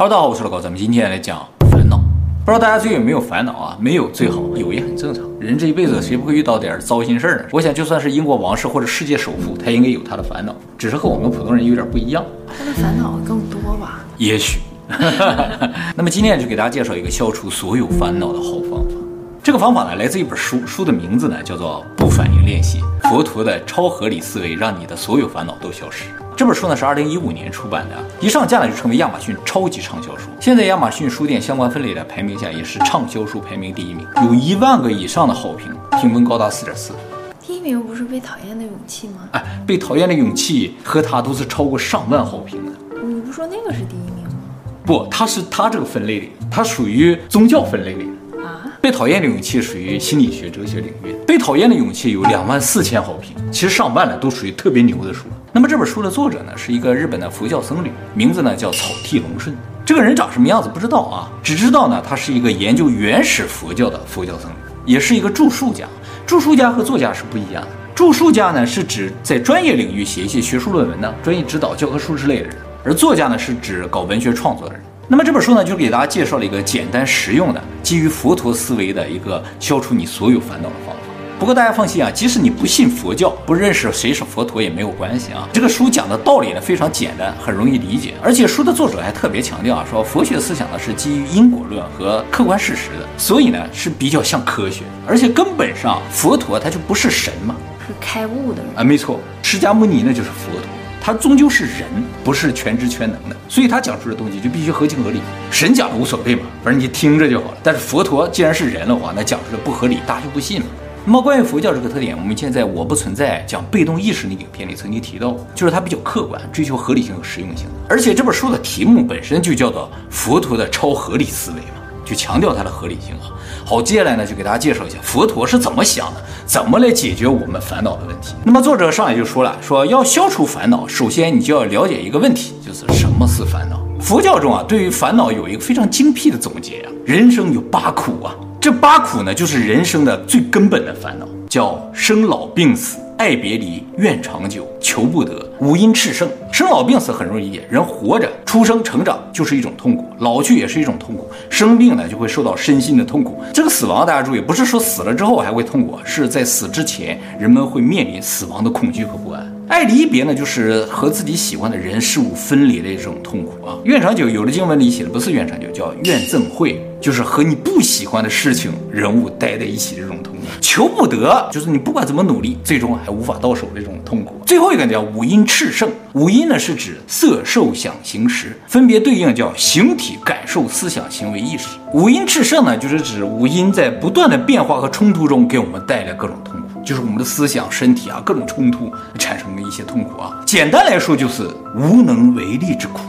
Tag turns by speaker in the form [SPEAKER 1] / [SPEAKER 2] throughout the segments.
[SPEAKER 1] Hello，大家好，我是老高，咱们今天来讲烦恼。不知道大家最近有没有烦恼啊？没有最好，有也很正常。人这一辈子谁不会遇到点糟心事儿呢？我想就算是英国王室或者世界首富，他应该有他的烦恼，只是和我们普通人有点不一样。
[SPEAKER 2] 他的烦恼更多吧？
[SPEAKER 1] 也许。那么今天就给大家介绍一个消除所有烦恼的好方法。这个方法呢，来自一本书，书的名字呢叫做《不反应练习：佛陀的超合理思维，让你的所有烦恼都消失》。这本书呢是二零一五年出版的，一上架呢就成为亚马逊超级畅销书。现在亚马逊书店相关分类的排名下也是畅销书排名第一名，有一万个以上的好评，评分高达四点四。
[SPEAKER 2] 第一名不是被讨厌的勇气吗？
[SPEAKER 1] 哎，被讨厌的勇气和它都是超过上万好评的。
[SPEAKER 2] 你不说那个是第一名吗？
[SPEAKER 1] 不，它是它这个分类里，它属于宗教分类里。被讨厌的勇气属于心理学、哲学领域。被讨厌的勇气有两万四千好评，其实上万的都属于特别牛的书。那么这本书的作者呢，是一个日本的佛教僧侣，名字呢叫草剃龙顺。这个人长什么样子不知道啊，只知道呢他是一个研究原始佛教的佛教僧侣，也是一个著述家。著述家和作家是不一样的。著述家呢是指在专业领域写一些学术论文的、专业指导教科书之类的人，而作家呢是指搞文学创作的人。那么这本书呢，就给大家介绍了一个简单实用的、基于佛陀思维的一个消除你所有烦恼的方法。不过大家放心啊，即使你不信佛教，不认识谁是佛陀也没有关系啊。这个书讲的道理呢非常简单，很容易理解，而且书的作者还特别强调啊，说佛学思想呢是基于因果论和客观事实的，所以呢是比较像科学，而且根本上佛陀他就不是神嘛，
[SPEAKER 2] 是开悟的人
[SPEAKER 1] 啊，没错，释迦牟尼呢就是佛陀。他终究是人，不是全知全能的，所以他讲出的东西就必须合情合理。神讲的无所谓嘛，反正你听着就好了。但是佛陀既然是人的话，那讲出的不合理，大家就不信了。那么关于佛教这个特点，我们现在我不存在讲被动意识那个影片里曾经提到，就是它比较客观，追求合理性和实用性。而且这本书的题目本身就叫做佛陀的超合理思维嘛，就强调它的合理性啊。好，接下来呢，就给大家介绍一下佛陀是怎么想的，怎么来解决我们烦恼的问题。那么作者上来就说了，说要消除烦恼，首先你就要了解一个问题，就是什么是烦恼。佛教中啊，对于烦恼有一个非常精辟的总结啊，人生有八苦啊，这八苦呢，就是人生的最根本的烦恼，叫生老病死。爱别离、怨长久、求不得、五阴炽盛。生老病死很容易理解，人活着、出生、成长就是一种痛苦，老去也是一种痛苦，生病呢就会受到身心的痛苦。这个死亡大家注意，不是说死了之后还会痛苦，是在死之前，人们会面临死亡的恐惧和不安。爱离别呢，就是和自己喜欢的人事物分离的一种痛苦啊。怨长久，有的经文里写的不是怨长久，叫怨憎会，就是和你不喜欢的事情、人物待在一起的这种痛苦。求不得，就是你不管怎么努力，最终还无法到手的这种痛苦。最后一个叫五阴炽盛，五阴呢是指色、受、想、行、识，分别对应叫形体、感受、思想、行为、意识。五阴炽盛呢，就是指五阴在不断的变化和冲突中给我们带来各种痛苦。就是我们的思想、身体啊，各种冲突产生的一些痛苦啊。简单来说，就是无能为力之苦。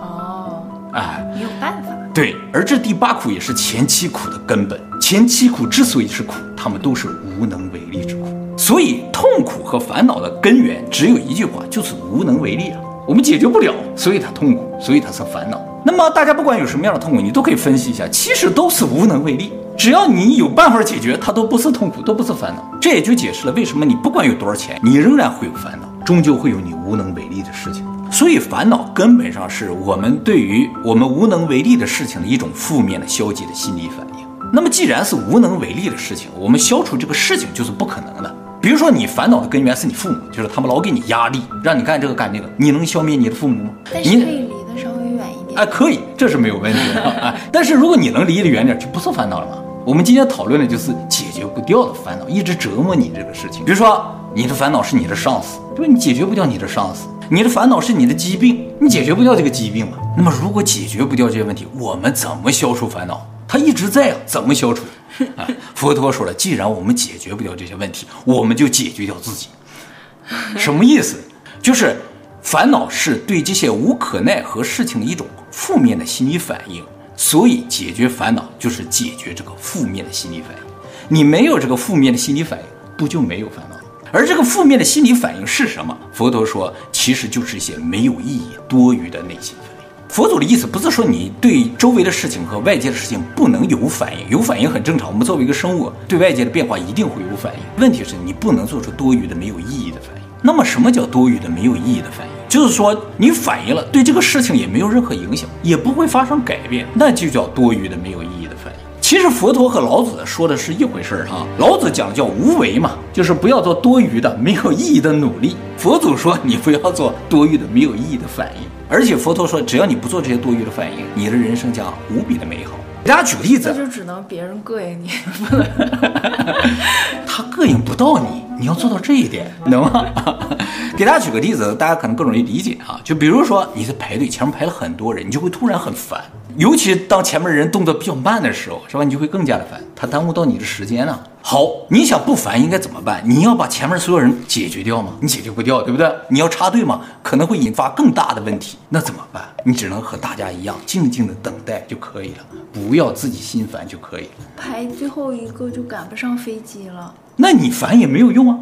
[SPEAKER 2] 哦，
[SPEAKER 1] 哎，
[SPEAKER 2] 没有办法。
[SPEAKER 1] 对，而这第八苦也是前七苦的根本。前七苦之所以是苦，他们都是无能为力之苦。所以，痛苦和烦恼的根源只有一句话，就是无能为力啊。我们解决不了，所以它痛苦，所以它是烦恼。那么，大家不管有什么样的痛苦，你都可以分析一下，其实都是无能为力。只要你有办法解决，它都不是痛苦，都不是烦恼。这也就解释了为什么你不管有多少钱，你仍然会有烦恼，终究会有你无能为力的事情。所以烦恼根本上是我们对于我们无能为力的事情的一种负面的、消极的心理反应。那么既然是无能为力的事情，我们消除这个事情就是不可能的。比如说你烦恼的根源是你父母，就是他们老给你压力，让你干这个干那个，你能消灭你的父母吗？
[SPEAKER 2] 但是可以离得稍微远一点。
[SPEAKER 1] 哎，可以，这是没有问题的。哎，但是如果你能离得远点，就不是烦恼了吗？我们今天讨论的就是解决不掉的烦恼，一直折磨你这个事情。比如说，你的烦恼是你的上司，对吧？你解决不掉你的上司；你的烦恼是你的疾病，你解决不掉这个疾病嘛。那么，如果解决不掉这些问题，我们怎么消除烦恼？它一直在啊，怎么消除？啊，佛陀说了，既然我们解决不掉这些问题，我们就解决掉自己。什么意思？就是烦恼是对这些无可奈何事情的一种负面的心理反应。所以，解决烦恼就是解决这个负面的心理反应。你没有这个负面的心理反应，不就没有烦恼？而这个负面的心理反应是什么？佛陀说，其实就是一些没有意义、多余的内心反应。佛祖的意思不是说你对周围的事情和外界的事情不能有反应，有反应很正常。我们作为一个生物，对外界的变化一定会有反应。问题是你不能做出多余的、没有意义的反应。那么，什么叫多余的、没有意义的反应？就是说你反应了，对这个事情也没有任何影响，也不会发生改变，那就叫多余的、没有意义。其实佛陀和老子说的是一回事儿哈。老子讲叫无为嘛，就是不要做多余的、没有意义的努力。佛祖说你不要做多余的、没有意义的反应。而且佛陀说，只要你不做这些多余的反应，你的人生将无比的美好。给大家举个例子，
[SPEAKER 2] 那就只能别人膈应你，
[SPEAKER 1] 他膈应不到你，你要做到这一点，能吗？给大家举个例子，大家可能更容易理解啊。就比如说你在排队，前面排了很多人，你就会突然很烦。尤其当前面人动作比较慢的时候，是吧？你就会更加的烦，他耽误到你的时间了。好，你想不烦应该怎么办？你要把前面所有人解决掉吗？你解决不掉，对不对？你要插队吗？可能会引发更大的问题。那怎么办？你只能和大家一样，静静的等待就可以了，不要自己心烦就可以了。
[SPEAKER 2] 排最后一个就赶不上飞机了，
[SPEAKER 1] 那你烦也没有用啊，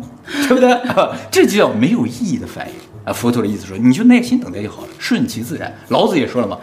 [SPEAKER 1] 对不对？这就叫没有意义的反应。啊，佛陀的意思说，你就耐心等待就好了，顺其自然。老子也说了嘛，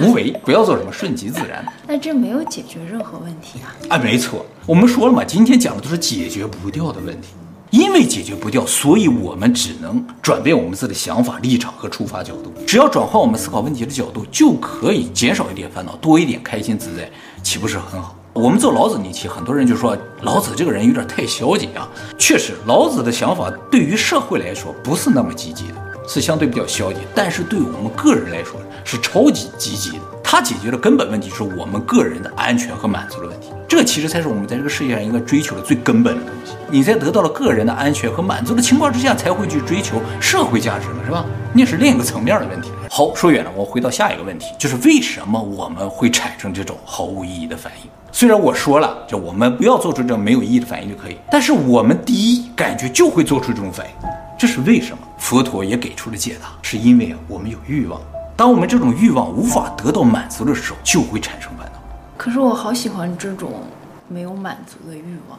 [SPEAKER 1] 无为，不要做什么，顺其自然。
[SPEAKER 2] 那这没有解决任何问题啊！
[SPEAKER 1] 啊，没错，我们说了嘛，今天讲的都是解决不掉的问题，因为解决不掉，所以我们只能转变我们自己的想法、立场和出发角度。只要转换我们思考问题的角度，就可以减少一点烦恼，多一点开心自在，岂不是很好？我们做老子那期，很多人就说老子这个人有点太消极啊。确实，老子的想法对于社会来说不是那么积极的。是相对比较消极，但是对我们个人来说是超级积极的。它解决的根本问题，是我们个人的安全和满足的问题。这其实才是我们在这个世界上应该追求的最根本的东西。你在得到了个人的安全和满足的情况之下，才会去追求社会价值嘛，是吧？那是另一个层面的问题。好，说远了，我回到下一个问题，就是为什么我们会产生这种毫无意义的反应？虽然我说了，就我们不要做出这种没有意义的反应就可以，但是我们第一感觉就会做出这种反应。这是为什么？佛陀也给出了解答，是因为啊，我们有欲望。当我们这种欲望无法得到满足的时候，就会产生烦恼。
[SPEAKER 2] 可是我好喜欢这种没有满足的欲望。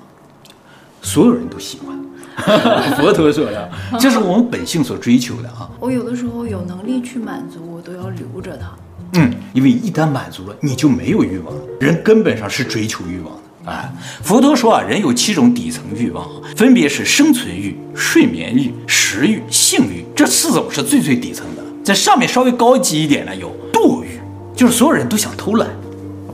[SPEAKER 1] 所有人都喜欢。佛陀说的，这是我们本性所追求的啊。
[SPEAKER 2] 我有的时候有能力去满足，我都要留着它。
[SPEAKER 1] 嗯，因为一旦满足了，你就没有欲望了。人根本上是追求欲望的。啊，佛陀说啊，人有七种底层欲望，分别是生存欲、睡眠欲、食欲、性欲，这四种是最最底层的。在上面稍微高级一点呢，有堕欲，就是所有人都想偷懒，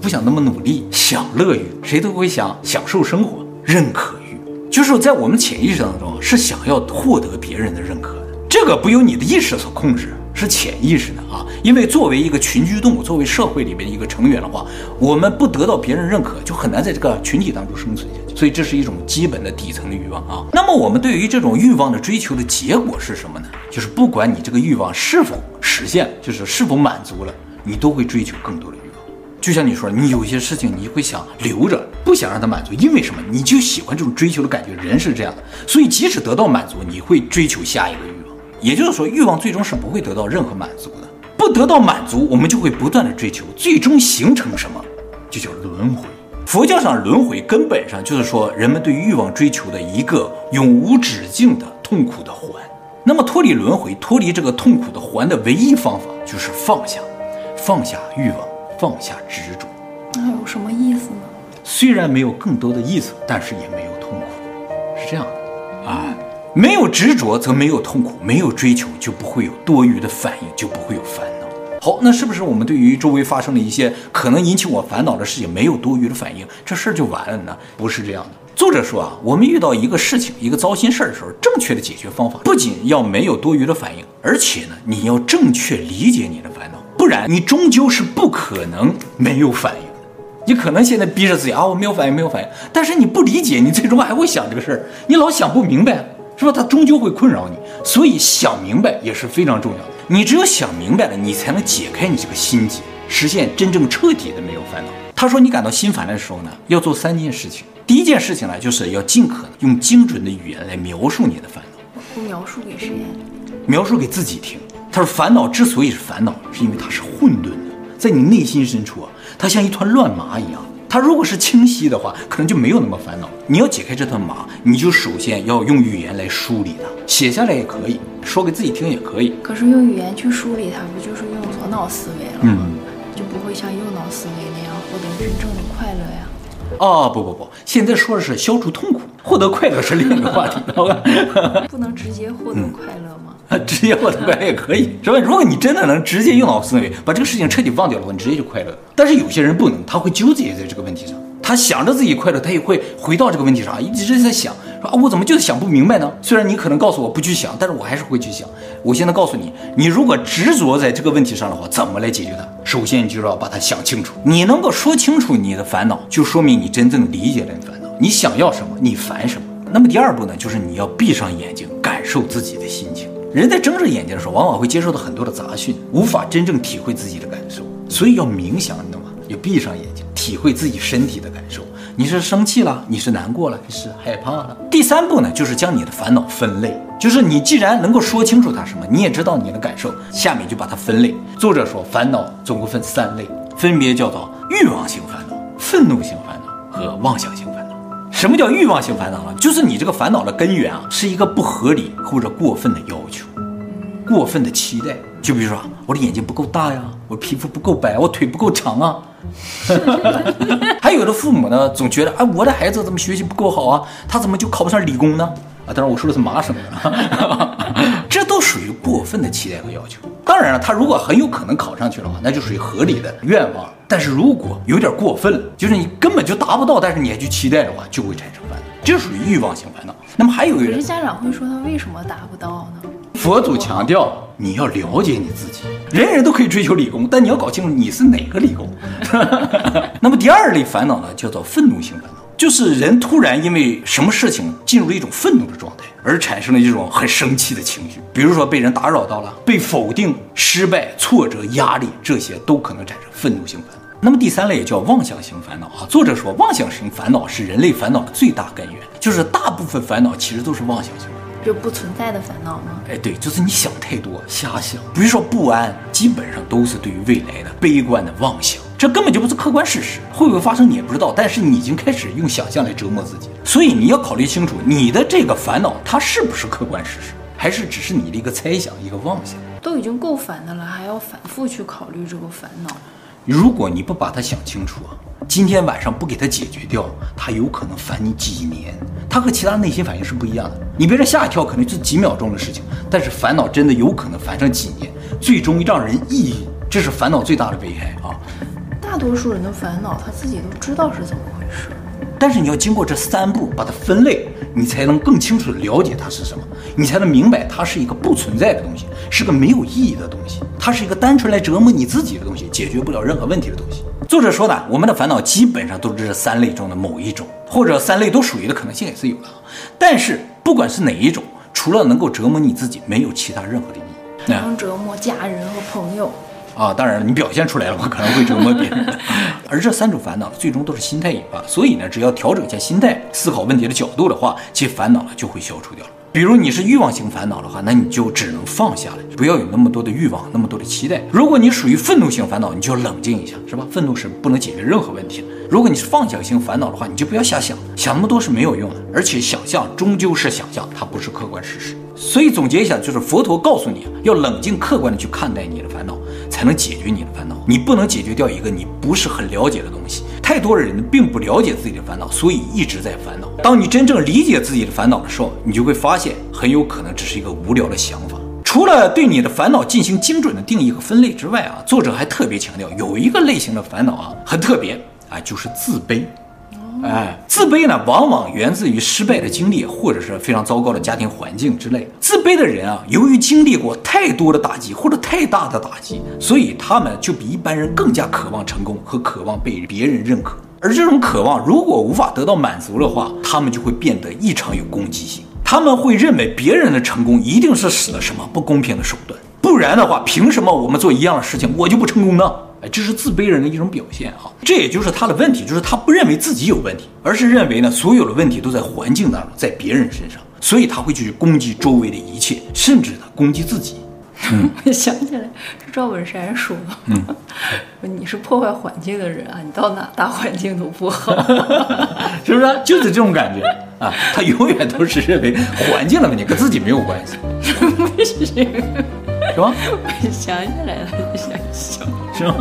[SPEAKER 1] 不想那么努力；享乐欲，谁都会想享受生活；认可欲，就是在我们潜意识当中是想要获得别人的认可的，这个不由你的意识所控制。是潜意识的啊，因为作为一个群居动物，作为社会里面一个成员的话，我们不得到别人认可，就很难在这个群体当中生存下去。所以这是一种基本的底层的欲望啊。那么我们对于这种欲望的追求的结果是什么呢？就是不管你这个欲望是否实现，就是是否满足了，你都会追求更多的欲望。就像你说，你有些事情你会想留着，不想让它满足，因为什么？你就喜欢这种追求的感觉。人是这样的，所以即使得到满足，你会追求下一个欲望。也就是说，欲望最终是不会得到任何满足的。不得到满足，我们就会不断的追求，最终形成什么？就叫轮回。佛教上轮回根本上就是说，人们对欲望追求的一个永无止境的痛苦的环。那么脱离轮回，脱离这个痛苦的环的唯一方法就是放下，放下欲望，放下执着。
[SPEAKER 2] 那有什么意思呢？
[SPEAKER 1] 虽然没有更多的意思，但是也没有痛苦，是这样的啊。没有执着，则没有痛苦；没有追求，就不会有多余的反应，就不会有烦恼。好，那是不是我们对于周围发生的一些可能引起我烦恼的事情，没有多余的反应，这事儿就完了呢？不是这样的。作者说啊，我们遇到一个事情、一个糟心事儿的时候，正确的解决方法不仅要没有多余的反应，而且呢，你要正确理解你的烦恼，不然你终究是不可能没有反应的。你可能现在逼着自己啊，我没有反应，没有反应，但是你不理解，你最终还会想这个事儿，你老想不明白。是吧？它终究会困扰你，所以想明白也是非常重要的。你只有想明白了，你才能解开你这个心结，实现真正彻底的没有烦恼。他说，你感到心烦的时候呢，要做三件事情。第一件事情呢，就是要尽可能用精准的语言来描述你的烦恼。
[SPEAKER 2] 我描述给谁？
[SPEAKER 1] 描述给自己听。他说，烦恼之所以是烦恼，是因为它是混沌的，在你内心深处啊，它像一团乱麻一样。它如果是清晰的话，可能就没有那么烦恼。你要解开这团麻，你就首先要用语言来梳理它，写下来也可以，说给自己听也可以。
[SPEAKER 2] 可是用语言去梳理它，不就是用左脑思维了吗？嗯，就不会像右脑思维那样获得真正的快乐呀。
[SPEAKER 1] 哦，不不不，现在说的是消除痛苦，获得快乐是另一个话题，好吧？
[SPEAKER 2] 不能直接获得快乐吗？
[SPEAKER 1] 直接获得快乐也可以，是吧？如果你真的能直接用脑思维把这个事情彻底忘掉的话，你直接就快乐。但是有些人不能，他会纠结在这个问题上。他想着自己快乐，他也会回到这个问题上，一直在想，说啊，我怎么就是想不明白呢？虽然你可能告诉我不去想，但是我还是会去想。我现在告诉你，你如果执着在这个问题上的话，怎么来解决它？首先，你就要把它想清楚。你能够说清楚你的烦恼，就说明你真正理解了你烦恼，你想要什么，你烦什么。那么第二步呢，就是你要闭上眼睛，感受自己的心情。人在睁着眼睛的时候，往往会接受到很多的杂讯，无法真正体会自己的感受，所以要冥想，你懂吗？要闭上眼睛。体会自己身体的感受，你是生气了，你是难过了，你是害怕了。第三步呢，就是将你的烦恼分类，就是你既然能够说清楚它什么，你也知道你的感受，下面就把它分类。作者说，烦恼总共分三类，分别叫做欲望型烦恼、愤怒型烦恼和妄想型烦恼。什么叫欲望型烦恼呢？就是你这个烦恼的根源啊，是一个不合理或者过分的要求，过分的期待。就比如说，我的眼睛不够大呀，我的皮肤不够白，我腿不够长啊。还有的父母呢，总觉得，啊，我的孩子怎么学习不够好啊？他怎么就考不上理工呢？啊，当然我说的是麻省的，这都属于过分的期待和要求。当然了，他如果很有可能考上去的话，那就属于合理的愿望。但是如果有点过分了，就是你根本就达不到，但是你还去期待的话，就会产生烦恼，这属于欲望型烦恼。那么还有一个人，
[SPEAKER 2] 可是家长会说他为什么达不到呢？
[SPEAKER 1] 佛祖强调，你要了解你自己。人人都可以追求理工，但你要搞清楚你是哪个理工。那么第二类烦恼呢，叫做愤怒型烦恼，就是人突然因为什么事情进入了一种愤怒的状态，而产生了一种很生气的情绪。比如说被人打扰到了，被否定、失败、挫折、压力，这些都可能产生愤怒型烦恼。那么第三类也叫妄想型烦恼啊。作者说，妄想型烦恼是人类烦恼的最大根源，就是大部分烦恼其实都是妄想型。
[SPEAKER 2] 就不存在的烦恼吗？
[SPEAKER 1] 哎，对，就是你想太多，瞎想。比如说不安，基本上都是对于未来的悲观的妄想，这根本就不是客观事实，会不会发生你也不知道。但是你已经开始用想象来折磨自己，所以你要考虑清楚，你的这个烦恼它是不是客观事实，还是只是你的一个猜想、一个妄想？
[SPEAKER 2] 都已经够烦的了，还要反复去考虑这个烦恼。
[SPEAKER 1] 如果你不把它想清楚啊，今天晚上不给它解决掉，它有可能烦你几年。它和其他内心反应是不一样的。你别说吓一跳，可能就几秒钟的事情，但是烦恼真的有可能烦上几年，最终让人抑郁。这是烦恼最大的危害啊！
[SPEAKER 2] 大多数人的烦恼，他自己都知道是怎么回事。
[SPEAKER 1] 但是你要经过这三步把它分类，你才能更清楚的了解它是什么，你才能明白它是一个不存在的东西，是个没有意义的东西，它是一个单纯来折磨你自己的东西，解决不了任何问题的东西。作者说呢，我们的烦恼基本上都是这三类中的某一种，或者三类都属于的可能性也是有的。但是不管是哪一种，除了能够折磨你自己，没有其他任何的意义。
[SPEAKER 2] 能折磨家人和朋友。
[SPEAKER 1] 啊，当然了，你表现出来了，我可能会折磨别人。而这三种烦恼最终都是心态引发，所以呢，只要调整一下心态，思考问题的角度的话，其烦恼呢就会消除掉了。比如你是欲望型烦恼的话，那你就只能放下来，不要有那么多的欲望，那么多的期待。如果你属于愤怒型烦恼，你就冷静一下，是吧？愤怒是不能解决任何问题的。如果你是放想型烦恼的话，你就不要瞎想，想那么多是没有用的。而且想象终究是想象，它不是客观事实。所以总结一下，就是佛陀告诉你要冷静客观的去看待你的烦恼，才能解决你的烦恼。你不能解决掉一个你不是很了解的东西。太多的人并不了解自己的烦恼，所以一直在烦恼。当你真正理解自己的烦恼的时候，你就会发现，很有可能只是一个无聊的想法。除了对你的烦恼进行精准的定义和分类之外啊，作者还特别强调，有一个类型的烦恼啊，很特别啊，就是自卑。哎，自卑呢，往往源自于失败的经历，或者是非常糟糕的家庭环境之类。自卑的人啊，由于经历过太多的打击或者太大的打击，所以他们就比一般人更加渴望成功和渴望被别人认可。而这种渴望如果无法得到满足的话，他们就会变得异常有攻击性。他们会认为别人的成功一定是使了什么不公平的手段，不然的话，凭什么我们做一样的事情我就不成功呢？哎，这是自卑人的一种表现啊！这也就是他的问题，就是他不认为自己有问题，而是认为呢，所有的问题都在环境当中，在别人身上，所以他会去攻击周围的一切，甚至呢，攻击自己。
[SPEAKER 2] 嗯，我想起来是赵本山说 你是破坏环境的人啊，你到哪大环境都不好，
[SPEAKER 1] 是不是？就是这种感觉啊，他永远都是认为环境的问题跟自己没有关系，
[SPEAKER 2] 不行。
[SPEAKER 1] 是吧？
[SPEAKER 2] 我想起来了，就想笑，
[SPEAKER 1] 是吗？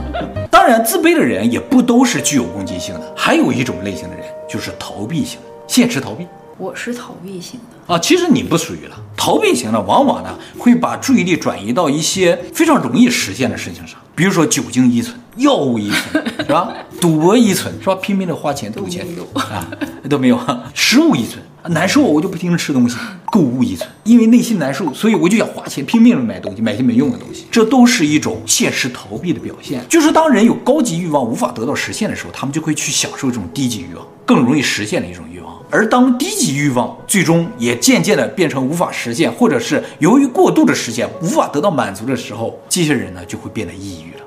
[SPEAKER 1] 当然，自卑的人也不都是具有攻击性的，还有一种类型的人就是逃避型，现实逃避。
[SPEAKER 2] 我是逃避型的
[SPEAKER 1] 啊，其实你不属于了。逃避型的，往往呢会把注意力转移到一些非常容易实现的事情上，比如说酒精依存、药物依存，是吧？赌博依存，是吧？拼命的花钱赌钱啊，都没有。食物依存。难受，我就不停的吃东西。购物依存，因为内心难受，所以我就想花钱拼命的买东西，买些没用的东西。这都是一种现实逃避的表现。就是当人有高级欲望无法得到实现的时候，他们就会去享受这种低级欲望，更容易实现的一种欲望。而当低级欲望最终也渐渐的变成无法实现，或者是由于过度的实现无法得到满足的时候，这些人呢就会变得抑郁了。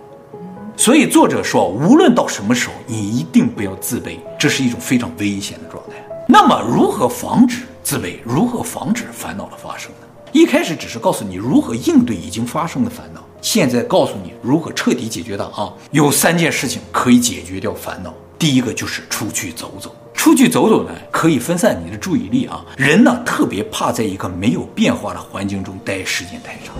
[SPEAKER 1] 所以作者说，无论到什么时候，你一定不要自卑，这是一种非常危险的状态。那么，如何防止自卑？如何防止烦恼的发生呢？一开始只是告诉你如何应对已经发生的烦恼，现在告诉你如何彻底解决它啊！有三件事情可以解决掉烦恼。第一个就是出去走走，出去走走呢，可以分散你的注意力啊。人呢，特别怕在一个没有变化的环境中待时间太长，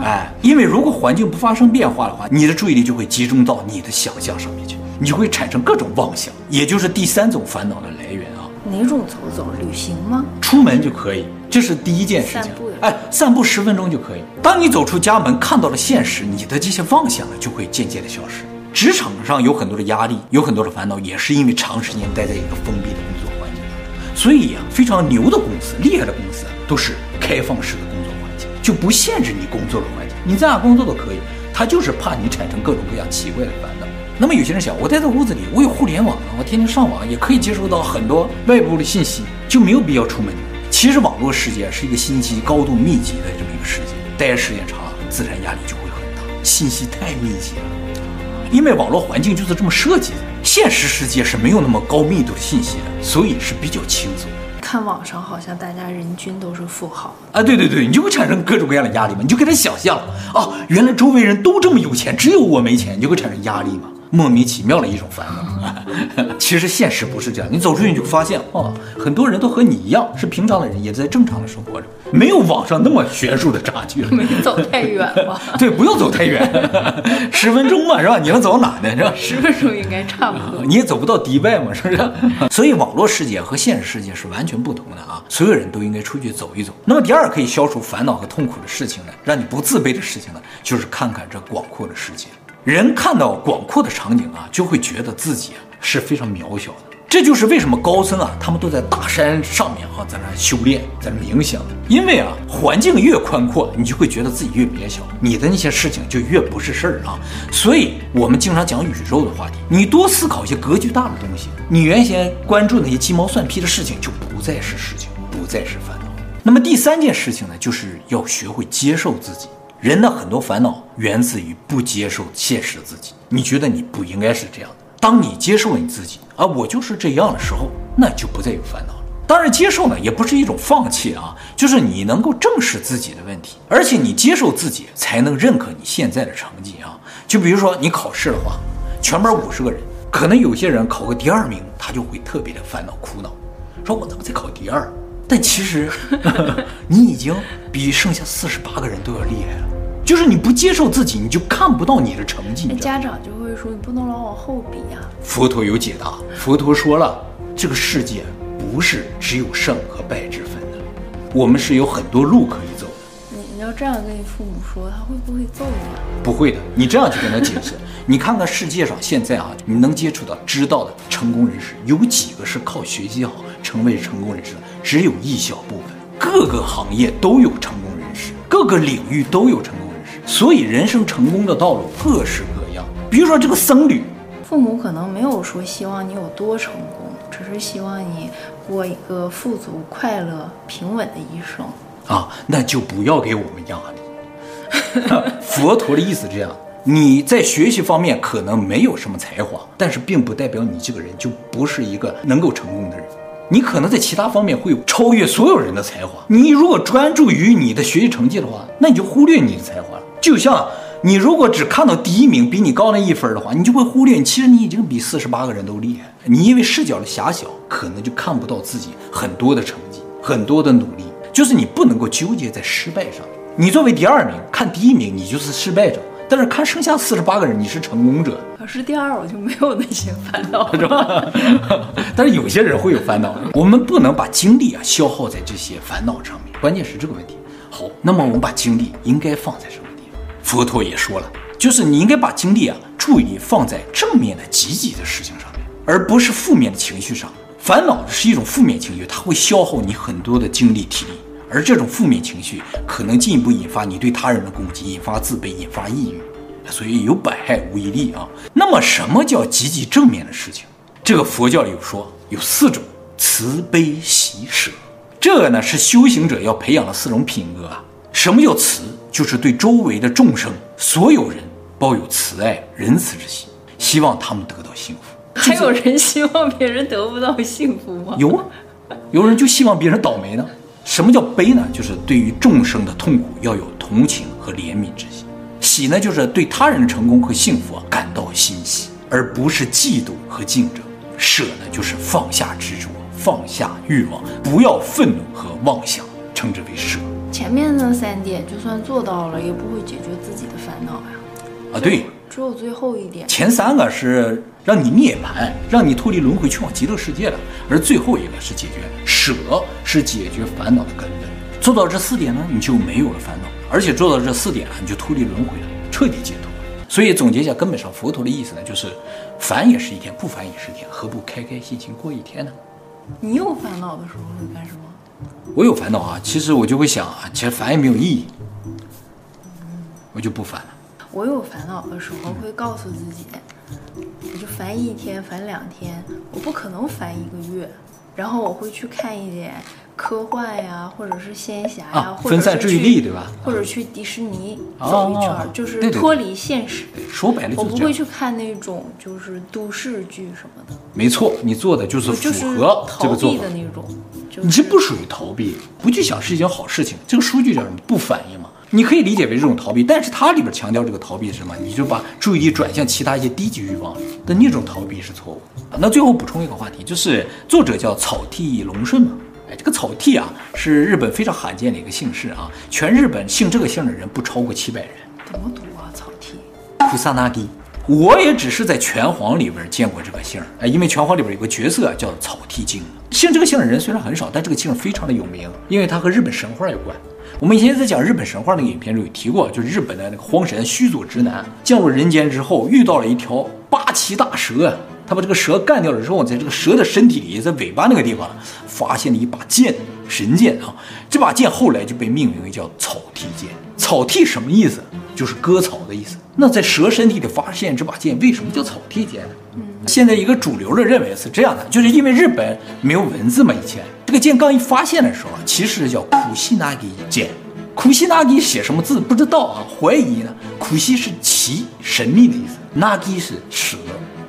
[SPEAKER 1] 哎，因为如果环境不发生变化的话，你的注意力就会集中到你的想象上面去，你就会产生各种妄想，也就是第三种烦恼的来源啊。
[SPEAKER 2] 哪种走走？旅行吗？
[SPEAKER 1] 出门就可以，这是第一件事情。
[SPEAKER 2] 散步。
[SPEAKER 1] 哎，散步十分钟就可以。当你走出家门，看到了现实，你的这些妄想呢，就会渐渐的消失。职场上有很多的压力，有很多的烦恼，也是因为长时间待在一个封闭的工作环境。所以呀，非常牛的公司，厉害的公司，都是开放式的工作环境，就不限制你工作的环境，你在哪工作都可以。他就是怕你产生各种各样奇怪的烦恼。那么有些人想，我待在屋子里，我有互联网啊，我天天上网，也可以接收到很多外部的信息，就没有必要出门。其实网络世界是一个信息高度密集的这么一个世界，待时间长了，自然压力就会很大，信息太密集了。因为网络环境就是这么设计的，现实世界是没有那么高密度的信息的，所以是比较轻松。
[SPEAKER 2] 看网上好像大家人均都是富豪
[SPEAKER 1] 啊，对对对，你就会产生各种各样的压力嘛，你就给他想象哦，原来周围人都这么有钱，只有我没钱，你就会产生压力嘛。莫名其妙的一种烦恼，其实现实不是这样。你走出去你就发现，哦，很多人都和你一样是平常的人，也在正常的生活着，没有网上那么悬殊的差距了。
[SPEAKER 2] 没走太远吧？
[SPEAKER 1] 对，不用走太远，十分钟嘛，是吧？你能走到哪呢？是吧？
[SPEAKER 2] 十分钟应该差不多。
[SPEAKER 1] 你也走不到迪拜嘛，是不是？所以网络世界和现实世界是完全不同的啊！所有人都应该出去走一走。那么第二可以消除烦恼和痛苦的事情呢，让你不自卑的事情呢，就是看看这广阔的世界。人看到广阔的场景啊，就会觉得自己啊是非常渺小的。这就是为什么高僧啊，他们都在大山上面啊，在那修炼，在那冥想。因为啊，环境越宽阔，你就会觉得自己越渺小，你的那些事情就越不是事儿啊。所以，我们经常讲宇宙的话题，你多思考一些格局大的东西，你原先关注那些鸡毛蒜皮的事情就不再是事情，不再是烦恼。那么第三件事情呢，就是要学会接受自己。人的很多烦恼源自于不接受现实自己。你觉得你不应该是这样的。当你接受你自己，啊，我就是这样的时候，那就不再有烦恼了。当然，接受呢也不是一种放弃啊，就是你能够正视自己的问题，而且你接受自己，才能认可你现在的成绩啊。就比如说你考试的话，全班五十个人，可能有些人考个第二名，他就会特别的烦恼苦恼，说我怎么才考第二？但其实 你已经比剩下四十八个人都要厉害了。就是你不接受自己，你就看不到你的成绩。
[SPEAKER 2] 家长就会说，你不能老往后比呀。
[SPEAKER 1] 佛陀有解答，佛陀说了，这个世界不是只有胜和败之分的，我们是有很多路可以走的。
[SPEAKER 2] 你你要这样跟你父母说，他会不会揍你啊？
[SPEAKER 1] 不会的，你这样去跟他解释。你看看世界上现在啊，你能接触到、知道的成功人士，有几个是靠学习好成为成功人士的？只有一小部分。各个行业都有成功人士，各个领域都有成功人士。所以人生成功的道路各式各样，比如说这个僧侣，
[SPEAKER 2] 父母可能没有说希望你有多成功，只是希望你过一个富足、快乐、平稳的一生
[SPEAKER 1] 啊，那就不要给我们压力。佛陀的意思是这样，你在学习方面可能没有什么才华，但是并不代表你这个人就不是一个能够成功的人。你可能在其他方面会有超越所有人的才华。你如果专注于你的学习成绩的话，那你就忽略你的才华了。就像你如果只看到第一名比你高那一分的话，你就会忽略，其实你已经比四十八个人都厉害。你因为视角的狭小，可能就看不到自己很多的成绩，很多的努力。就是你不能够纠结在失败上。你作为第二名看第一名，你就是失败者；但是看剩下四十八个人，你是成功者。
[SPEAKER 2] 可是第二，我就没有那些烦恼，
[SPEAKER 1] 是吧？但是有些人会有烦恼，我们不能把精力啊消耗在这些烦恼上面。关键是这个问题。好，那么我们把精力应该放在什么地方？佛陀也说了，就是你应该把精力啊注意力放在正面的、积极的事情上面，而不是负面的情绪上。烦恼是一种负面情绪，它会消耗你很多的精力体力。而这种负面情绪可能进一步引发你对他人的攻击，引发自卑，引发抑郁，所以有百害无一利啊。那么什么叫积极正面的事情？这个佛教里有说有四种：慈悲喜舍。这个呢是修行者要培养的四种品格啊。什么叫慈？就是对周围的众生，所有人抱有慈爱、仁慈之心，希望他们得到幸福。
[SPEAKER 2] 还有人希望别人得不到幸福吗？
[SPEAKER 1] 有啊，有人就希望别人倒霉呢。什么叫悲呢？就是对于众生的痛苦要有同情和怜悯之心。喜呢，就是对他人的成功和幸福啊感到欣喜，而不是嫉妒和竞争。舍呢，就是放下执着，放下欲望，不要愤怒和妄想，称之为舍。
[SPEAKER 2] 前面那三点就算做到了，也不会解决自己的烦恼呀。
[SPEAKER 1] 啊，对，
[SPEAKER 2] 只有最后一点。
[SPEAKER 1] 前三个是让你涅槃，让你脱离轮回，去往极乐世界的，而最后一个是解决。舍是解决烦恼的根本，做到这四点呢，你就没有了烦恼，而且做到这四点啊，你就脱离轮回了，彻底解脱。所以总结一下，根本上佛陀的意思呢，就是烦也是一天，不烦也是一天，何不开开心心过一天呢？
[SPEAKER 2] 你有烦恼的时候会干什么？
[SPEAKER 1] 我有烦恼啊，其实我就会想啊，其实烦也没有意义，我就不烦了。
[SPEAKER 2] 我有烦恼的时候会告诉自己，我就烦一天，烦两天，我不可能烦一个月。然后我会去看一点科幻呀，或者是仙侠呀，
[SPEAKER 1] 啊、
[SPEAKER 2] 或者
[SPEAKER 1] 分散注意力，对吧？
[SPEAKER 2] 或者去迪士尼走一圈，
[SPEAKER 1] 啊、
[SPEAKER 2] 就是脱离现实。
[SPEAKER 1] 对对对，说白了，
[SPEAKER 2] 我不会去看那种就是都市剧什么的。
[SPEAKER 1] 没错，你做的就是符合
[SPEAKER 2] 这个的那种，就是、
[SPEAKER 1] 你这不属于逃避，不去想是一件好事情。这个书句叫什么？不反应嘛。你可以理解为这种逃避，但是它里边强调这个逃避是什么？你就把注意力转向其他一些低级欲望的那种逃避是错误。那最后补充一个话题，就是作者叫草剃龙顺嘛，哎，这个草剃啊是日本非常罕见的一个姓氏啊，全日本姓这个姓的人不超过七百人。
[SPEAKER 2] 怎么读啊？草剃？
[SPEAKER 1] 库萨纳基。我也只是在拳皇里边见过这个姓儿，哎，因为拳皇里边有个角色叫草剃精，姓这个姓的人虽然很少，但这个姓非常的有名，因为它和日本神话有关。我们以前在讲日本神话那个影片中有提过，就是日本的那个荒神须佐之男降入人间之后，遇到了一条八岐大蛇，他把这个蛇干掉了之后，在这个蛇的身体里，在尾巴那个地方发现了一把剑，神剑啊！这把剑后来就被命名为叫草剃剑。草剃什么意思？就是割草的意思。那在蛇身体里发现这把剑，为什么叫草剃剑呢？现在一个主流的认为是这样的，就是因为日本没有文字嘛，以前。这个剑刚一发现的时候，其实叫苦西那吉剑。苦西那吉写什么字不知道啊，怀疑呢。苦西是奇神秘的意思，那吉是蛇，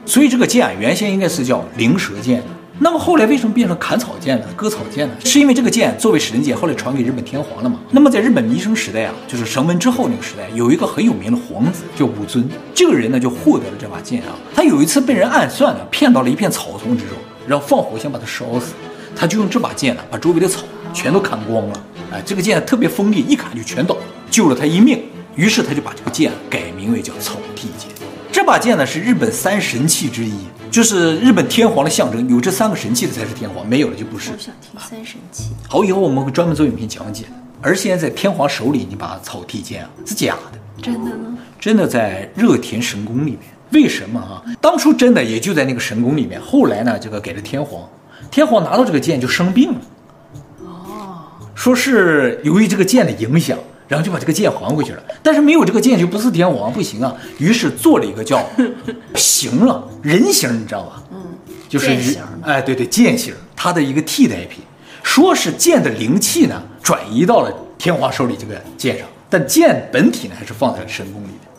[SPEAKER 1] 所以这个剑原先应该是叫灵蛇剑。那么后来为什么变成砍草剑呢？割草剑呢？是因为这个剑作为神剑，后来传给日本天皇了嘛？那么在日本弥生时代啊，就是绳文之后那个时代，有一个很有名的皇子叫武尊，这个人呢就获得了这把剑啊。他有一次被人暗算了，骗到了一片草丛之中，然后放火想把他烧死。他就用这把剑呢，把周围的草全都砍光了。哎，这个剑特别锋利，一砍就全倒，救了他一命。于是他就把这个剑改名为叫草剃剑。这把剑呢是日本三神器之一，就是日本天皇的象征。有这三个神器的才是天皇，没有了就不是。
[SPEAKER 2] 我想听三神器。
[SPEAKER 1] 好，以后我们会专门做影片讲解。而现在在天皇手里，你把草剃剑啊是假的，
[SPEAKER 2] 真的呢？
[SPEAKER 1] 真的在热田神宫里面。为什么啊？当初真的也就在那个神宫里面，后来呢这个给了天皇。天皇拿到这个剑就生病了，哦，说是由于这个剑的影响，然后就把这个剑还回去了。但是没有这个剑就不是天王，不行啊。于是做了一个叫 形了人形，你知道吧？嗯，就是哎，对对，剑形，它的一个替代品。说是剑的灵气呢转移到了天皇手里这个剑上，但剑本体呢还是放在了神宫里的。